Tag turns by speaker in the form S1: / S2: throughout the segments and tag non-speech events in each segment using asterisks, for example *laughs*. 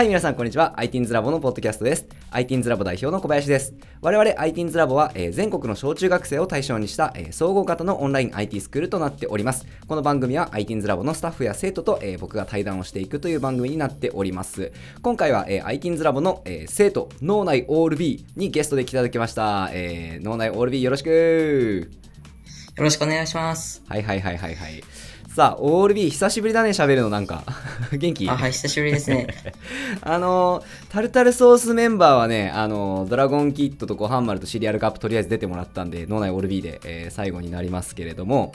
S1: はい、皆さん、こんにちは。ITINS ラボのポッドキャストです。ITINS ラボ代表の小林です。我々 ITINS ラボは、えー全国の小中学生を対象にした、えー総合型のオンライン IT スクールとなっております。この番組は ITINS ラボのスタッフや生徒と、えー僕が対談をしていくという番組になっております。今回は、えー、ITINS ラボの、えー生徒、脳内オール B にゲストで来ていただきました。えー脳内オール B よろしく
S2: よろしくお願いします。
S1: はいはいはいはいはい。さあ、オール B 久しぶりだね、喋るのなんか。*laughs* 元気？
S2: あ、はい、久しぶりですね。*laughs*
S1: あのタルタルソースメンバーはね、あのドラゴンキットとごはん丸とシリアルカップとりあえず出てもらったんで、脳内オール B で、えー最後になりますけれども、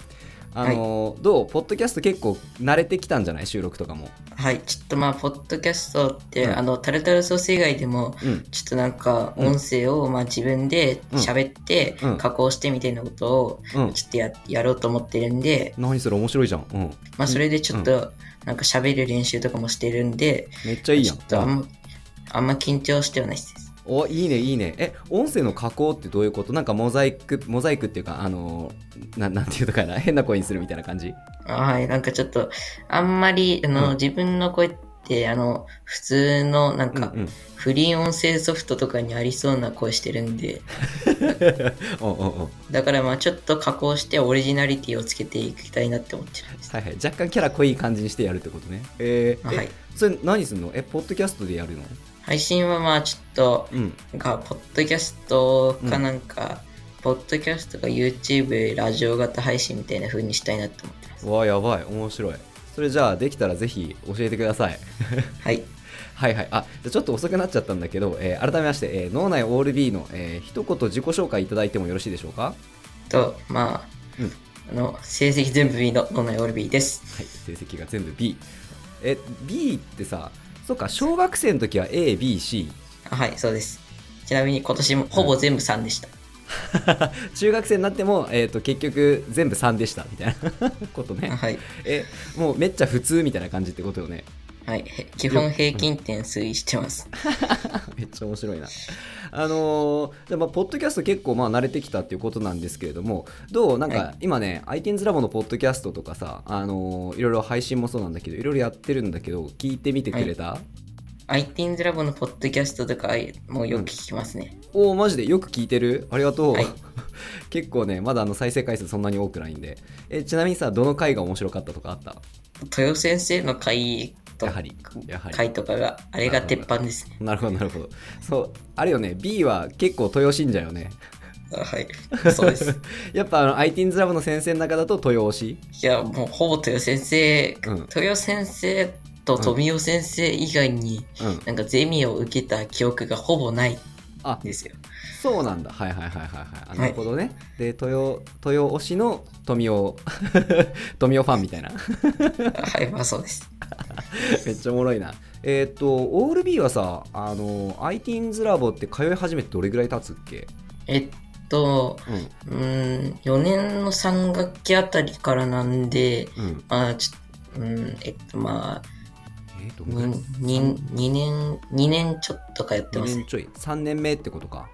S1: あのどう？ポッドキャスト結構慣れてきたんじゃない？収録とかも。
S2: はい、ちょっとまあ、ポッドキャストって、
S1: うん
S2: あの、タルタルソース以外でも、
S1: うん。
S2: ちょっとなんか、音声を、まあ自分で喋って
S1: うん、
S2: 加工してみたいなことを、
S1: うん。
S2: ちょっとややろうと思ってるんで、
S1: 何それ面白いじゃん。うん。
S2: まあそれでちょっと、なんか喋る練習とかもしてるんで、
S1: めっちゃいいやん
S2: ちょっ。とあんま、あんま緊張してはないです。
S1: おいいねいいね。え音声の加工ってどういうこと？なんかモザイクモザイクっていうかあのななんていうのかな？*laughs* 変な声にするみたいな感じ？
S2: あはい、なんかちょっと、あんまり、あの、
S1: うん。
S2: 自分の声って、あの、普通の、なんか、
S1: うんうん。
S2: フリー音声ソフトとかにありそうな声してるんで、*laughs* だからまあちょっと加工してオリジナリティをつけていきたいなって思ってるんです。
S1: はいはい。若干キャラ濃い感じにしてやるってことね。えー、え
S2: はい。
S1: それ何すんの？えポッドキャストでやるの？
S2: 配信はまあちょっと、
S1: うん。
S2: なんか、ポッドキャストかなんか、ポッドキャストか YouTube ラジオ型配信みたいな風にしたいなって思ってます。
S1: わあやばい。面白い。それじゃあできたらぜひ教えてください。
S2: はい。*laughs*
S1: はいはい。あじゃあちょっと遅くなっちゃったんだけど、えー改めまして、えー脳内オール B の、えー一言自己紹介いただいてもよろしいでしょうか？は
S2: と、まあ、
S1: うん。
S2: あの、成績全部 B の脳内オール B です。
S1: い。成績が全部 B え B ってさそっか小学生の時は ABC
S2: あはい、そうです。ちなみに今年もほぼ全部3でした。*laughs*
S1: 中学生になっても、えー、と結局全部3でしたみたいなことね
S2: あはい。
S1: えもうめっちゃ普通みたいな感じってことよね
S2: はい。へ基本平均点推移してます。*laughs*
S1: めっちゃ面白いな。あのーじゃあまあポッドキャスト結構まあ慣れてきたっていうことなんですけれども、どう？なん
S2: は
S1: か今ね、iTunes ラボのポッドキャストとかさ、あのーいろいろ配信もそうなんだけど、いろいろやってるんだけど、聞いてみてくれた、
S2: iTeens ラボのポッドキャストとかもうよく聞きますね。
S1: おおマジで？よく聞いてる？ありがとう。
S2: はい *laughs*
S1: 結構ね、まだあの再生回数そんなに多くないんで。えちなみにさ、どの回が面白かったとかあった？
S2: 豊先生の回と
S1: やはり、やはり。
S2: 回とかが、あれが鉄板ですね。
S1: なるほど、なるほど。そう、あれよね、B は結構豊信者よね。
S2: あはい。そうです。*laughs*
S1: やっぱあの iTunes ラボの先生の中だと豊推し
S2: いや、もうほぼ豊先生、
S1: うん
S2: 豊先生と富雄先生以外に、
S1: うん。
S2: なんかゼミを受けた記憶がほぼないん
S1: あ、
S2: ですよ。
S1: そうなんだ。はいはいはいはいはい。なるほどね。で、豊、豊推しの富雄、*laughs* 富雄ファンみたいな。
S2: はい、まあそうです。*laughs*
S1: めっちゃおもろいな。えーっと、オール B はさ、あの、iTeens ラボって通い始めてどれぐらい経つっけ？
S2: えっと、
S1: うん。
S2: うーん、4年の3学期あたりからなんで、
S1: うん。
S2: まあ、ちょうん、えっと、まあ、
S1: えー、どんぐらい
S2: 2, 2年、2年ちょっとかやって
S1: 2
S2: ます
S1: 年。ちょい。3年目ってことか。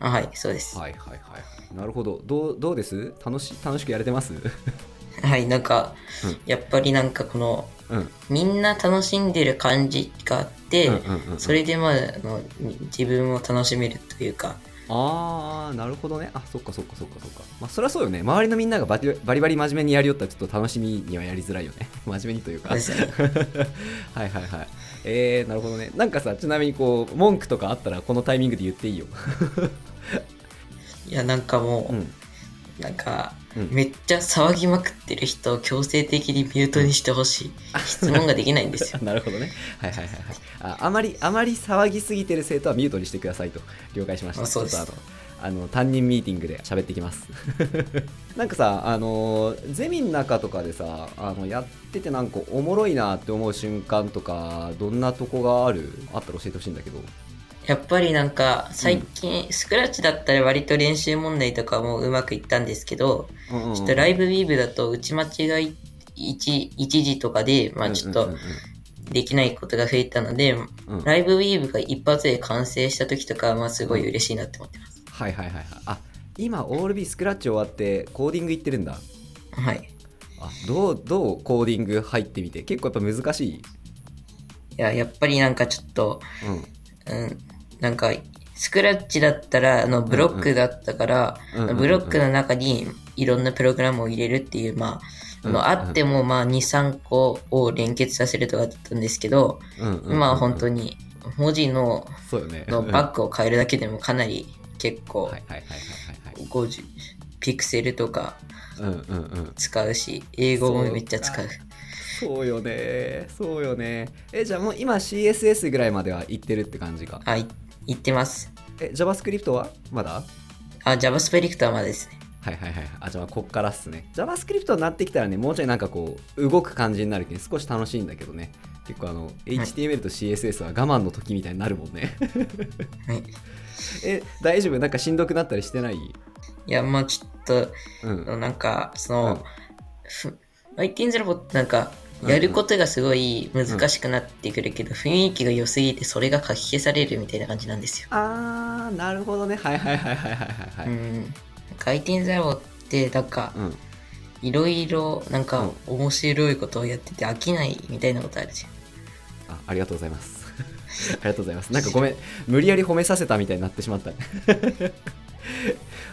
S2: あはい、そうです。
S1: はいはいはい。なるほど。どうどうです？楽し楽しくやれてます？*laughs*
S2: はい、なんか、
S1: うん
S2: やっぱりなんかこの、
S1: うん。
S2: みんな楽しんでる感じがあって、それでまああの、自分も楽しめるというか、
S1: あー、なるほどね。あ、そっかそっかそっかそっか。まあ、そりゃそうよね。周りのみんながバリバリ真面目にやりよったらちょっと楽しみにはやりづらいよね。*laughs* 真面目にというか。はいはいはい。えー、なるほどね。なんかさ、ちなみにこう、文句とかあったらこのタイミングで言っていいよ。*laughs*
S2: いや、なんかもう、
S1: うん。
S2: なんか、
S1: うん
S2: めっちゃ騒ぎまくってる人を強制的にミュートにしてほしい。質問ができないんですよ。*laughs*
S1: なるほどね。はいはいはいはい。ああまり、あまり騒ぎすぎてる生徒はミュートにしてくださいと。了解しました。
S2: あそうです
S1: あの、あの担任ミーティングで喋ってきます。*laughs* なんかさ、あのーゼミの中とかでさ、あのやっててなんかおもろいなって思う瞬間とか、どんなとこがある？あったら教えてほしいんだけど。
S2: やっぱりなんか、最近、スクラッチだったら割と練習問題とかもうまくいったんですけど、
S1: うんうんうん
S2: ちょっとライブウィーブだと打ち間違い一一時とかで、まあちょっと
S1: うんうんうん
S2: できないことが増えたので、
S1: うん
S2: ライブウィーブが一発で完成した時とかは、まあすごい嬉しいなって思ってます。
S1: はいはいはいはい。あ、今、オール B スクラッチ終わってコーディング行ってるんだ。
S2: はい。
S1: あどうどうコーディング入ってみて？結構やっぱ難しい
S2: や、やっぱりなんかちょっと、
S1: うん。
S2: うん、なんか、スクラッチだったら、あの、ブロックだったからブロックの中にいろんなプログラムを入れるっていう、まあ、あの、
S1: うんうん
S2: あっても、まあ、2、3個を連結させるとかだったんですけど、
S1: うんうんうんうん
S2: 今は本当に、文字の。の
S1: うん
S2: バックを変えるだけでもかなり結構
S1: はい、はいはいはいはい。
S2: 50ピクセルとか。使うし、英語もめっちゃ使う。
S1: そうよね。そうよね。え、じゃあもう今 CSS ぐらいまでは行ってるって感じか。
S2: はい、言ってます。
S1: え、JavaScript は？まだ？
S2: あ、JavaScript はまだですね。
S1: はいはいはい。あ、じゃあこっからっすね。JavaScript になってきたらね、もうちょいなんかこう、動く感じになるけど、少し楽しいんだけどね。結構あの、HTML と CSS は我慢の時みたいになるもんね。
S2: はい。*laughs*
S1: え、大丈夫？なんかしんどくなったりしてない？
S2: いや、まあちょっと、
S1: うん。
S2: なんか、その、ふ IT's ラボってなんか、やることがすごい難しくなってくるけど、雰囲気が良すぎてそれが書き消されるみたいな感じなんですよ。
S1: あー、なるほどね。はいはいはいはいはいはい。
S2: うん。なんか IT's ラボって、なんか、
S1: うん。
S2: いろいろ、なんか、面白いことをやってて飽きないみたいなことあるじゃん。
S1: あありがとうございます。*laughs* ありがとうございます。なんかごめん、無理やり褒めさせたみたいになってしまった。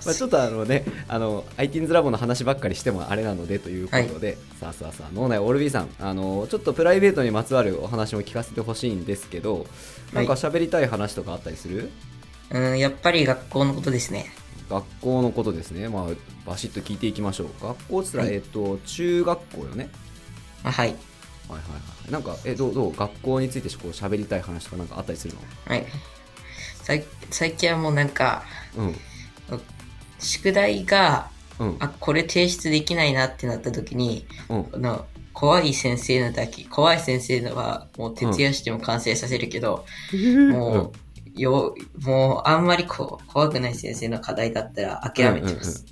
S1: まあちょっとあのね、あの、IT's ラボの話ばっかりしてもあれなのでということで、さあさあさあ、脳内オールビーさん、あの、ちょっとプライベートにまつわるお話も聞かせてほしいんですけど、なんか喋りたい話とかあったりする、
S2: うん、やっぱり学校のことですね。
S1: 学校のことですね。まあ、バシッと聞いていきましょう。学校っつったら、
S2: はい
S1: えっと、中学校よね。
S2: あはい。
S1: はいはいはい。なんか、え、どう、どう？学校についてこう喋りたい話とかなんかあったりするの？
S2: はい。さい最近はもうなんか、
S1: うん。
S2: 宿題が、
S1: うん。
S2: あ、これ提出できないなってなった時に、
S1: うん。
S2: あの怖い先生のだけ、怖い先生のはもう徹夜しても完成させるけど、もう、よ、もうあんまりこう怖くない先生の課題だったら諦めてます。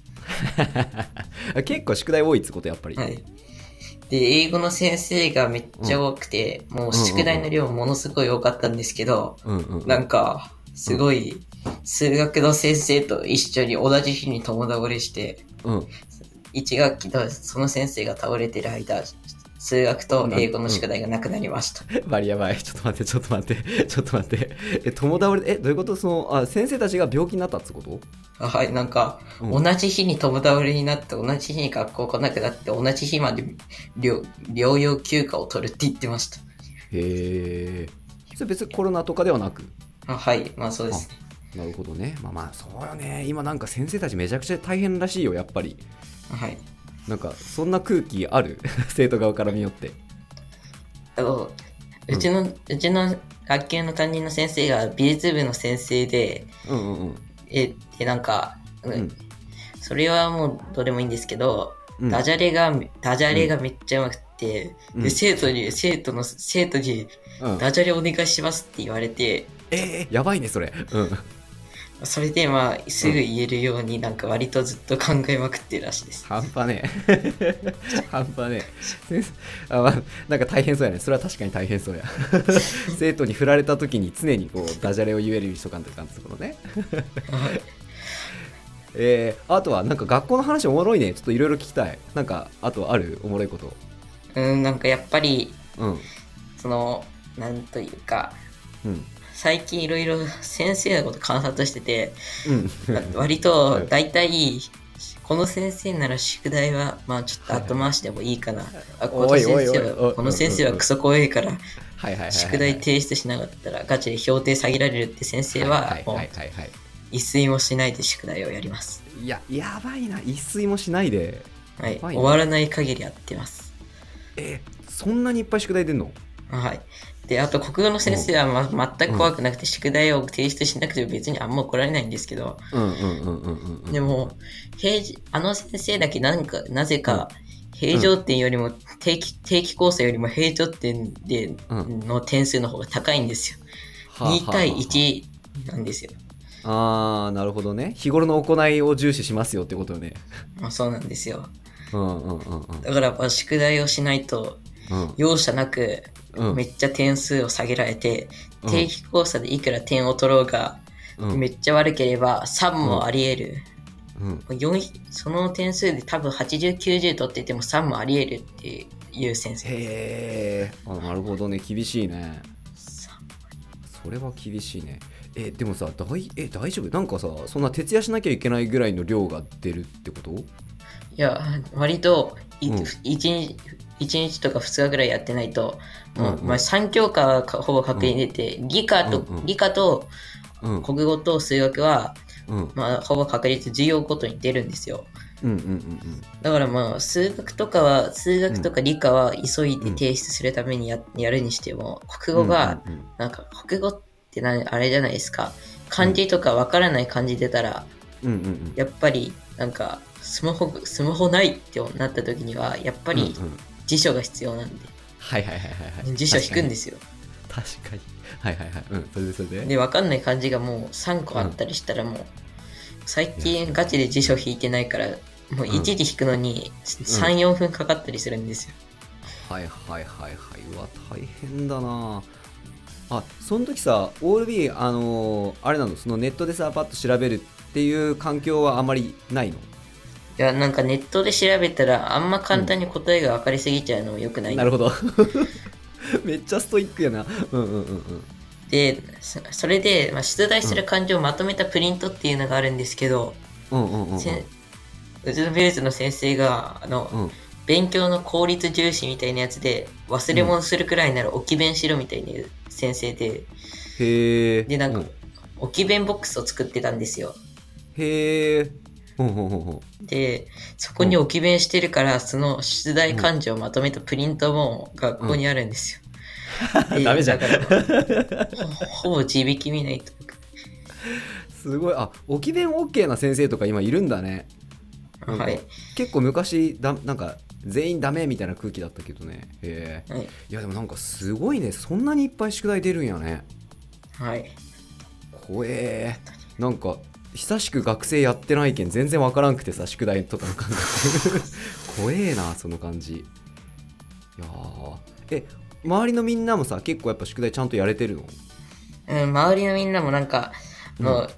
S1: うん、*laughs* 結構宿題多いってことやっぱり。
S2: はい。で、英語の先生がめっちゃ多くて、もう宿題の量ものすごい多かったんですけど、
S1: うんうん。
S2: なんか、すごい、数学の先生と一緒に同じ日に友倒れして、
S1: うん。
S2: 1学期とその先生が倒れてる間、数学と英語の宿題がなくなりました。*laughs*
S1: バリやばい。ちょっと待って、ちょっと待って、ちょっと待って。え、友倒れ、え、どういうこと？その、あ、先生たちが病気になったってこと？
S2: あはい、なんか、
S1: うん
S2: 同じ日に友倒れになって、同じ日に学校来なくなって、同じ日まで療療養休暇を取るって言ってました。
S1: へえ。それ別にコロナとかではなく？
S2: あはい、まあそうですね。
S1: なるほどね。まあまあ、そうよね。今なんか先生たちめちゃくちゃ大変らしいよ、やっぱり。
S2: あはい。
S1: なんか、そんな空気ある？*laughs* 生徒側から見よって。
S2: あのうちの、うちの学級の担任の先生が美術部の先生で、
S1: うんうんうん。
S2: え、で、なんか、うん
S1: うん
S2: それはもうどうでもいいんですけど、
S1: うん
S2: ダジャレが、ダジャレがめっちゃうまくて、
S1: うん
S2: で、生徒に、生徒の、生徒に、
S1: うん、
S2: ダジャレお願いしますって言われて、
S1: えー、やばいね、それ。うん。
S2: それでまあ、すぐ言えるようになんか割とずっと考えまくってるらしいです。
S1: 半端ねえ。*laughs* 半端ねえ。あ、まあ、なんか大変そうやね。それは確かに大変そうや。*laughs* 生徒に振られた時に常にこうダジャレを言える人感とかってところね。
S2: はい *laughs*
S1: えー、あとはなんか学校の話おもろいね。ちょっといろいろ聞きたい。なんか、あとある？おもろいこと。
S2: うん、なんかやっぱり、
S1: うん。
S2: その、なんというか、
S1: うん。
S2: 最近いろいろ先生のこと観察してて、
S1: うん。
S2: 割と大体、この先生なら宿題は、まあちょっと後回しでもいいかな。あこの先生は、この先生はクソ怖いから。宿題提出しなかったらガチで評定下げられるって先生は
S1: はい、
S2: もう。一睡もしないで宿題をやります。
S1: いや、やばいな。一睡もしないで。
S2: はい。終わらない限りやってます。
S1: えー、そんなにいっぱい宿題出んの？
S2: はい。で、あと国語の先生は、ま、全く怖くなくて、宿題を提出しなくても別にあんま怒られないんですけど、
S1: うんうんうんうんうんうん。
S2: でも、平時、あの先生だけなんか、なぜか、平常点よりも定期、定期構成よりも平常点で、
S1: うん。
S2: の点数の方が高いんですよ。
S1: はあはあはあ
S2: 2対1なんですよ。
S1: あ。ーなるほどね。日頃の行いを重視しますよってことよね。
S2: まあ、そうなんですよ。
S1: うんうんうんうん。
S2: だからやっぱ宿題をしないと、
S1: うん
S2: 容赦なく、
S1: うん。
S2: めっちゃ点数を下げられて、
S1: うん。
S2: 定期考査でいくら点を取ろうが、
S1: うん。
S2: めっちゃ悪ければ3もあり得る。その点数で多分80、90取ってても3もあり得るっていう先生。
S1: へえ。なるほどね。厳しいね。それは厳しいね。えでもさ大え大丈夫？なんかさそんな徹夜しなきゃいけないぐらいの量が出るってこと？
S2: いや、割とい、
S1: うん。
S2: 一日、一日とか2日ぐらいやってないと、もう
S1: うんうん。
S2: まあ、3教科はかほぼ確認出て、理科と、
S1: うんうん。
S2: 理科と
S1: うん。
S2: 国語と数学は、
S1: うん。
S2: まあ、ほぼ確率授業ごとに出るんですよ。
S1: うんうんうん
S2: だからまあ、数学とかは、数学とか理科は急いで提出するためにや,、やるにしても、国語が、
S1: うんうんうん。
S2: なんか、国語ってなあれじゃないですか。漢字とかわからない漢字出たら、
S1: うんうんうん。
S2: やっぱり、なんか、スマホ、スマホないってなった時には、やっぱり
S1: うんうん
S2: 辞書が必要なんで、
S1: はいはいはいはいはい。
S2: 辞書引くんですよ。
S1: 確かに。はいはいはい。うん。それでそれで。
S2: で、わかんない漢字がもう3個あったりしたらもう、最近ガチで辞書引いてないから、もう一時引くのに3、4分かかったりするんですよ。
S1: はいはいはいはい。うわ大変だな。あその時さ OLB あのーあれなの？そのネットでさパッと調べるっていう環境はあまりないの？
S2: いや、なんかネットで調べたら、あんま簡単に答えが分かりすぎちゃうのも良くない。
S1: なるほど。*laughs* めっちゃストイックやな。うんうんうんうん。
S2: で、そそれで、まあ、出題する漢字をまとめたプリントっていうのがあるんですけど、
S1: うんうんうんうん。
S2: せんうちの先生が、あの、
S1: うん。
S2: 勉強の効率重視みたいなやつで、忘れ物するくらいなら置き弁しろみたいな先生で、
S1: へえ
S2: で、なんか
S1: うん、
S2: 置き弁ボックスを作ってたんですよ。
S1: へえ
S2: で、そこに置き弁してるから、その出題漢字をまとめたプリントも学校にあるんですよ。で
S1: ダメじゃん
S2: ほほぼ自力見ないと。
S1: すごいあ置き弁 OK な先生とか今いるんだね
S2: はい。
S1: 結構昔だなんか全員ダメみたいな空気だったけどねへえ
S2: はい。
S1: いやでもなんかすごいねそんなにいっぱい宿題出るんやね
S2: はい。
S1: 怖えなんか久しく学生やってないけん全然わからんくてさ宿題とかの感覚。怖えなその感じ。いやー。え周りのみんなもさ結構やっぱ宿題ちゃんとやれてるの？
S2: うん、周りのみんなもなんか、もう、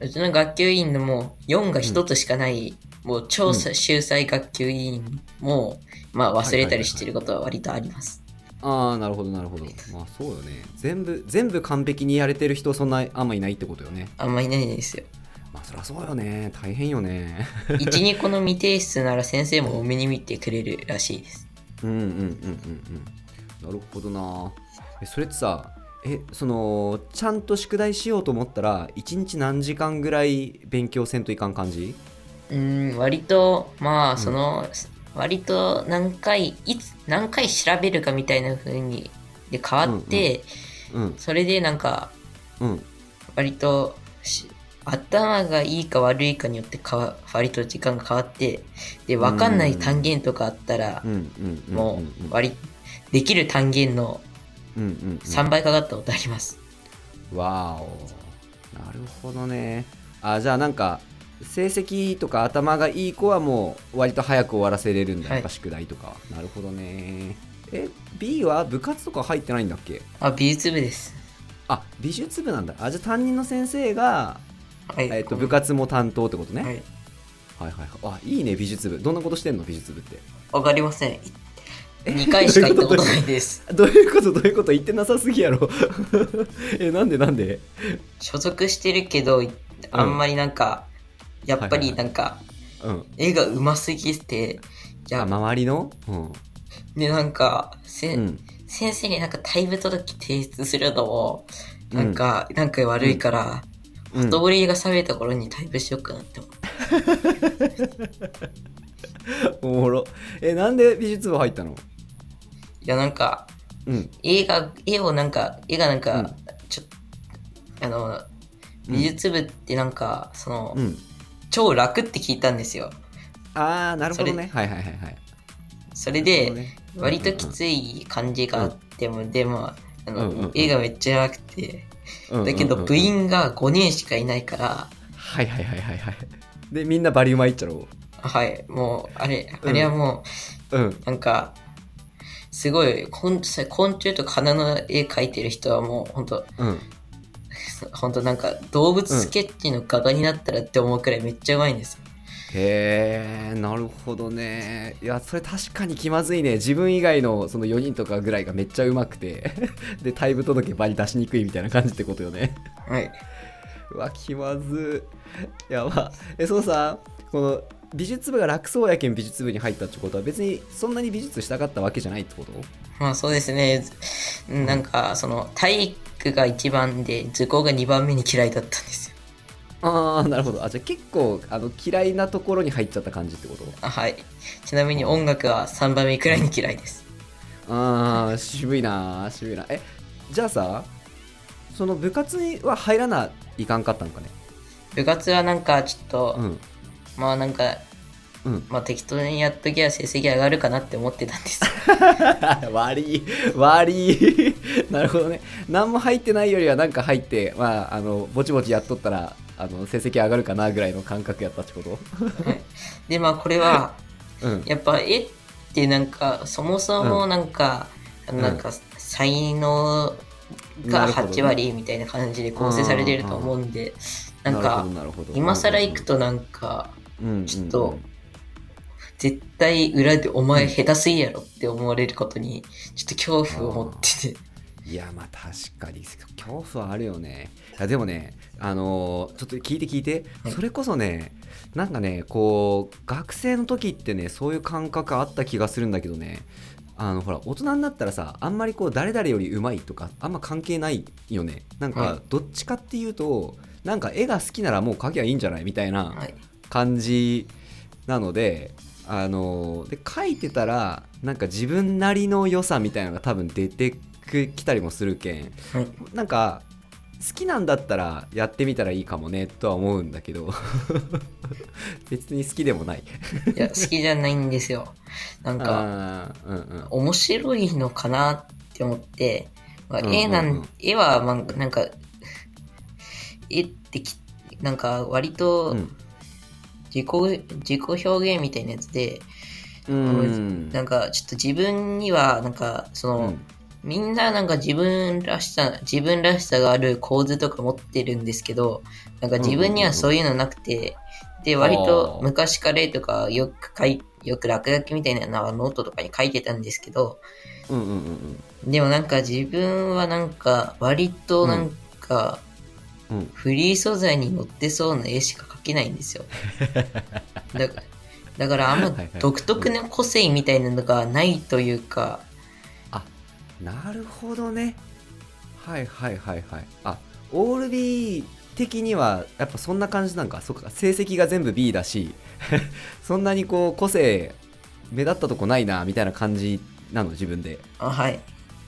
S2: うちの学級委員のもう4が1つしかない、もう超秀才学級委員も、まあ忘れたりしてることは割とあります。
S1: ああなるほどなるほど。まあそうよね。全部全部完璧にやれてる人そんなあんまいないってことよね。
S2: あんまいないですよ。
S1: まあそりゃそうよね。大変よね。
S2: 1、2個の未提出なら先生も多めに見てくれるらしいです。
S1: うんうんうんうんうん。なるほどな。えそれってさえそのちゃんと宿題しようと思ったら1日何時間ぐらい勉強せんといかん感じ？
S2: うん、割と、まあ、その、割と何回、いつ、何回調べるかみたいな風に、で変わって、
S1: うん。
S2: それでなんか、
S1: うん。
S2: 割とし頭がいいか悪いかによってかわ割と時間が変わってで分かんない単元とかあったらも
S1: う
S2: 割できる単元の
S1: うん。うん。
S2: 3倍かかったことあります、
S1: わーお。なるほどね。あじゃあなんか成績とか頭がいい子はもう割と早く終わらせれるんだ、
S2: はい。
S1: やっぱ宿題とか。なるほどね。え B は部活とか入ってないんだっけ？
S2: あ美術部です。
S1: あ美術部なんだ。あじゃあ担任の先生が、
S2: はい、
S1: えっと部活も担当ってことね、
S2: はい。
S1: はいはいはい。あいいね美術部。どんなことしてんの？美術部って。
S2: 分かりません。2回しか行ったことないです。*laughs*
S1: どういうこと？どういうこと？言ってなさすぎやろ。*laughs* えなんで？なんで？
S2: 所属してるけどあんまりなんか、やっぱりなんか、
S1: うん。
S2: 絵が上手すぎてじゃ
S1: あ
S2: あ
S1: 周りの？うん。
S2: でなんかせ、
S1: うん。
S2: 先生になんか退部届提出するのもなんか、なんか悪いから、
S1: うん
S2: ほとぼりが冷めた頃に退部しようかなって思う。*laughs*
S1: おもろ。えなんで美術部入ったの？
S2: いや、なんか、
S1: うん。
S2: 絵が、絵をなんか、絵がなんか、
S1: うん。
S2: ちょあの、美術部ってなんか、その、
S1: うん。
S2: 超楽って聞いたんですよ。
S1: ああなるほど
S2: そ
S1: ねはいはいはいはい。
S2: それで、
S1: ね。
S2: 割ときつい感じがあっても、でも、あの、
S1: うんうんうん。
S2: 絵がめっちゃ楽て、
S1: うん
S2: だけど部員が5人しかいないから、
S1: はいはいはいはいはい。でみんなバリウマいっちゃろ
S2: はい、もう、あれ、
S1: うん。
S2: あれはもう、
S1: うん。
S2: なんか、すごい、昆虫昆虫とか花の絵描いてる人はもう、本当
S1: うん。
S2: 本当なんか、動物スケッチの画家になったらって思うくらいめっちゃうまいんですよ。
S1: へえなるほどね。いやそれ確かに気まずいね。自分以外のその4人とかぐらいがめっちゃうまくて。*laughs* で退部届場に出しにくいみたいな感じってことよね。
S2: はい。
S1: うわ気まずやば。えそうさこの美術部が楽そうやけん美術部に入ったってことは別にそんなに美術したかったわけじゃないってこと？
S2: まあそうですね。なんか、その、体育が一番で、図工が2番目に嫌いだったんですよ。
S1: ああなるほど。あじゃあ結構あの嫌いなところに入っちゃった感じってこと？
S2: あはい。ちなみに音楽は3番目くらいに嫌いです。
S1: あー渋いな渋いなえじゃあさその部活には入らないかんかったんかね？
S2: 部活はなんかちょっと、
S1: うん。
S2: まあなんか、
S1: うん。
S2: まあ適当にやっときゃ成績上がるかなって思ってたんです。
S1: 悪 *laughs* い悪い。*laughs* なるほどね。何も入ってないよりはなんか入ってまああのぼちぼちやっとったらあの成績上がるかなぐらいの感覚やったってこと？*laughs*
S2: でまあこれは、
S1: うん。
S2: やっぱ絵ってなんかそもそもなんか、
S1: ん。
S2: なんか才能が
S1: なるほどね。
S2: 8割みたいな感じで構成されてると思うんで、なんか今更行くとなんか
S1: うん。
S2: ちょっと絶対裏でお前下手すぎやろって思われることにちょっと恐怖を持ってて、
S1: いやまあ確かに恐怖はあるよね。いやでもねあのーちょっと聞いて聞いて。
S2: はい。
S1: それこそねなんかねこう学生の時ってねそういう感覚あった気がするんだけどね。あのほら大人になったらさあんまりこう誰々より上手いとかあんま関係ないよね。なん
S2: は
S1: かどっちかっていうとなんか絵が好きならもう描きゃいいんじゃない？みたいな
S2: はい、
S1: 感じなのであので書いてたらなんか自分なりの良さみたいなのが多分出てきたりもするけん
S2: はい、
S1: なんか好きなんだったらやってみたらいいかもねとは思うんだけど。*laughs* 別に好きでもない。
S2: いや好きじゃないんですよ。なんか
S1: うんうん。
S2: 面白いのかなって思って、まあ
S1: うんうんうん。
S2: 絵なん、絵は、まあ、なんか、絵ってき、なんか割と
S1: うん。
S2: 自己、自己表現みたいなやつで、
S1: うん。
S2: なんかちょっと自分には、なんかその、
S1: うん
S2: みんななんか自分らしさ、自分らしさがある構図とか持ってるんですけど、なんか自分にはそういうのなくて、で、割と昔から絵とかよく書い、よく落書きみたいなのはノートとかに書いてたんですけど、
S1: うんうんうんうん。
S2: でもなんか自分はなんか割となんか
S1: うん。
S2: フリー素材に載ってそうな絵しか描けないんですよ。*laughs* だからだからあんま独特な個性みたいなのがないというか、
S1: なるほどね。はいはいはいはい。あオール B 的にはやっぱそんな感じなんか。そっか成績が全部 B だし *laughs* そんなにこう個性目立ったとこないなみたいな感じなの自分で。
S2: あはい。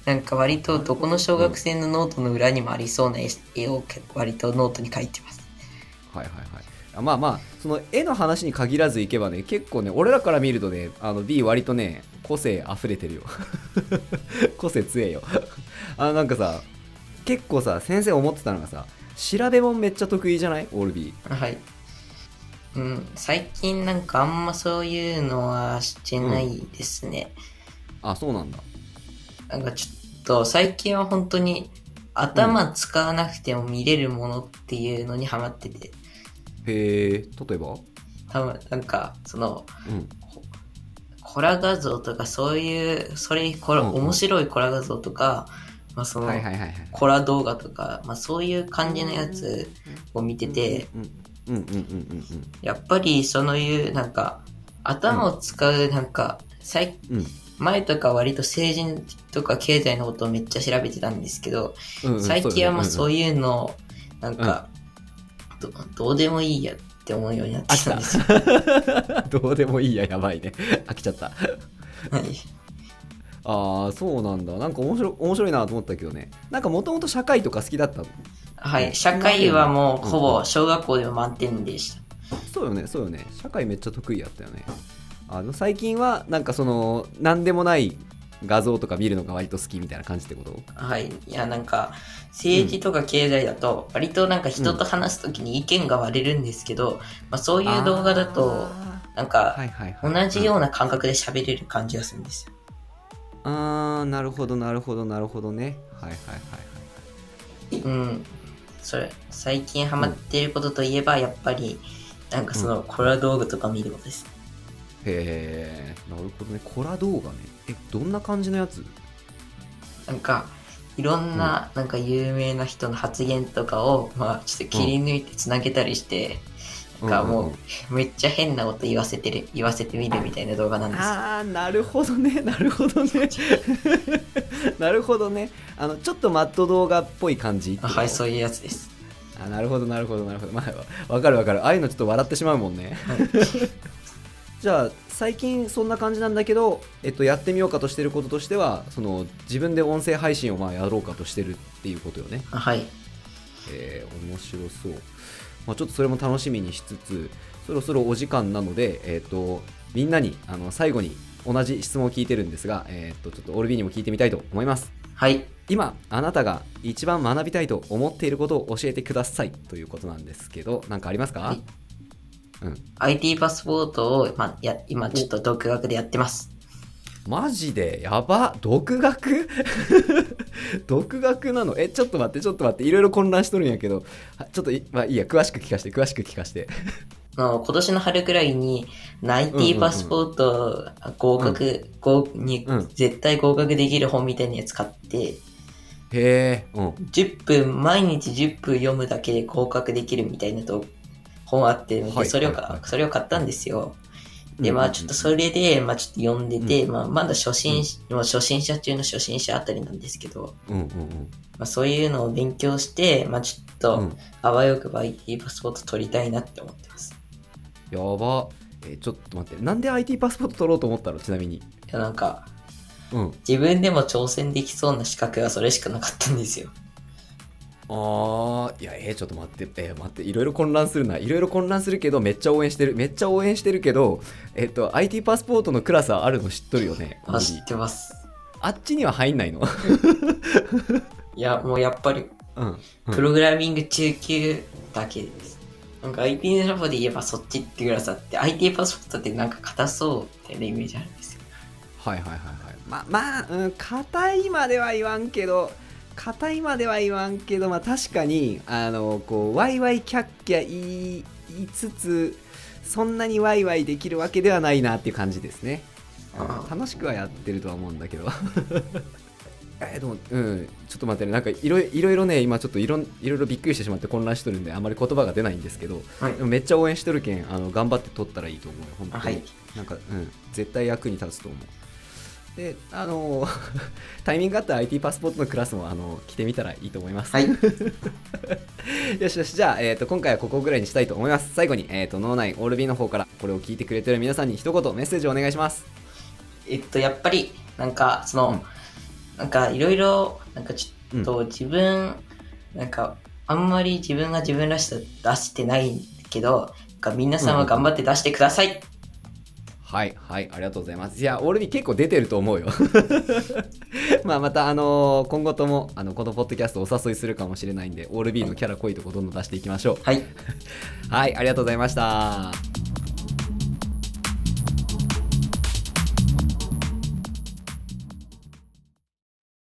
S2: なんか割とどこの小学生のノートの裏にもありそうな絵絵を割とノートに書いてます。
S1: はいはいはい。あまあまあその絵の話に限らずいけばね結構ね俺らから見るとねあの B 割とね個性溢れてるよ。*laughs* 個性強えよ。*laughs* あのなんかさ結構さ先生思ってたのがさ調べ物めっちゃ得意じゃない？オール B
S2: あはい。うん、最近なんかあんまそういうのはしてないですね。
S1: あそうなんだ。
S2: なんかちょっと最近は本当に頭使わなくても見れるものっていうのにハマってて、
S1: へえ例えば？
S2: 多分なんかその
S1: うん。
S2: コラ画像とかそういう、それコラ、
S1: うんうん。
S2: 面白いコラ画像とか、まあその、
S1: はいはいはいはい。
S2: コラ動画とか、まあそういう感じのやつを見てて、
S1: うんうんうんうんうん
S2: やっぱりそういうなんか頭を使うなんか、最
S1: うん。うん
S2: 前とか割と政治とか経済のことをめっちゃ調べてたんですけど、
S1: うんうん
S2: 最近はまあ
S1: う
S2: そういうのをなんか、どどうでもいいやって思うようになってきたんですよ。
S1: ん *laughs* どうでもいいややばいね。*laughs* 飽きちゃった。
S2: はい。
S1: ああそうなんだ。なんか面白い面白いなと思ったけどね。なんかもともと社会とか好きだったの？
S2: はい、社会はもうほぼ小学校でも満点でした。
S1: そうよねそうよね。社会めっちゃ得意やったよね。あの最近はなんかその何でもない画像とか見るのが割と好きみたいな感じってこと？
S2: はい。いや、なんか、政治とか経済だと、割となんか人と話すときに意見が割れるんですけど、まあそういう動画だと、なんか同じような感覚で喋れる感じがするんですよ。
S1: あーなるほどなるほどなるほどねはいはいはいはい
S2: うん。それ、最近ハマっていることといえば、やっぱり、なんかそのコラ道具とか見ることです。
S1: へえなるほどね。コラ動画ね。えどんな感じのやつ？
S2: なんか、いろんな、なんか有名な人の発言とかを、まあ、ちょっと切り抜いてつなげたりして、なんかも
S1: うんうん
S2: う、めっちゃ変なこと言わせてる、言わせてみるみたいな動画なんですよ。
S1: ああなるほどね。なるほどね。*laughs* *laughs* なるほどね。あのちょっとマット動画っぽい感じ？
S2: あはい、そういうやつです。
S1: あなるほどなるほどなるほど。まあわかるわかる。ああいうのちょっと笑ってしまうもんねじゃあ最近そんな感じなんだけど、えっと、やってみようかとしてることとしてはその自分で音声配信をまあやろうかとしてるっていうことよね。
S2: あはい。
S1: えー面白そう、まあ、ちょっとそれも楽しみにしつつそろそろお時間なので、えー、とみんなにあの最後に同じ質問を聞いてるんですが、えー、とちょっとオルビーにも聞いてみたいと思います。
S2: はい。
S1: 今あなたが一番学びたいと思っていることを教えてくださいということなんですけど何かありますか、
S2: はい
S1: うん、
S2: IT パスポートを、まあ、や今ちょっと独学でやってます。
S1: マジで？やば。独学？*laughs* 独学なの？えちょっと待ってちょっと待って。いろいろ混乱しとるんやけど。はちょっとい,、まあ、いいや。詳しく聞かせて。詳しく聞かせて。*laughs*
S2: 今年の春くらいに、
S1: うんうん
S2: IT パスポート合格、合に
S1: うん。
S2: 絶対合格できる本みたいなやつ買って、
S1: へえうん。
S2: 10分、毎日10分読むだけで合格できるみたいなと本あって、それをそれを買ったんですよ。で、
S1: うん。
S2: まあちょっとそれで、まあちょっと読んでて、
S1: う
S2: まあまだ初心、もう初心者中の初心者あたりなんですけど、
S1: うんうんうん。
S2: まあそういうのを勉強して、まあちょっと、
S1: うん。
S2: あわよくば IT パスポート取りたいなって思ってます。
S1: やば。えーちょっと待って。なんで IT パスポート取ろうと思ったの？ちなみに。
S2: いやなんか、
S1: うん。
S2: 自分でも挑戦できそうな資格がそれしかなかったんですよ。
S1: あーいやえーちょっと待ってえー待っていろいろ混乱するないろいろ混乱するけどめっちゃ応援してるめっちゃ応援してるけどえっと IT パスポートのクラスあるの知っとるよね
S2: あ、知ってます。
S1: あっちには入んないの？*laughs*
S2: いや、もうやっぱり、
S1: うん、うん
S2: プログラミング中級だけです。なんか IT ラボで言えばそっちってクラスあって、IT パスポートってなんか硬そうみたいなイメージあるんですよ。
S1: はいはいはいはいままあうん硬いまでは言わんけど硬いまでは言わんけどまあ確かにあのこうワイワイキャッキャ言いつつそんなにワイワイできるわけではないなっていう感じですね、楽しくはやってるとは思うんだけど。*laughs* えーでもうん。ちょっと待ってね。なんかいろいいろいろね今ちょっといろんいろいろびっくりしてしまって混乱しとるんであんまり言葉が出ないんですけど
S2: はい。
S1: でもめっちゃ応援してるけんあの頑張って取ったらいいと思うよ本当に、
S2: はい。
S1: なんかうん。絶対役に立つと思うであの *laughs* タイミングがあったら IT パスポートのクラスもあの来てみたらいいと思います、
S2: はい。*laughs*
S1: よしよしじゃあ、えー、と今回はここぐらいにしたいと思います最後に、えー、と脳内オールビーの方からこれを聞いてくれてる皆さんに一言メッセージをお願いします
S2: えっと、やっぱり、なんか、その、
S1: うん
S2: なんかいろいろ、なんかちょっと自分、なんか、あんまり自分が自分らしさ出してないけど、なんか皆さんは頑張って出してください。
S1: はいはいありがとうございます。いやオールビー結構出てると思うよ。*laughs* まあまたあのー今後ともあのこのポッドキャストお誘いするかもしれないんでオールビーのキャラ濃いとこどんどん出していきましょう。
S2: はい。*laughs*
S1: はいありがとうございました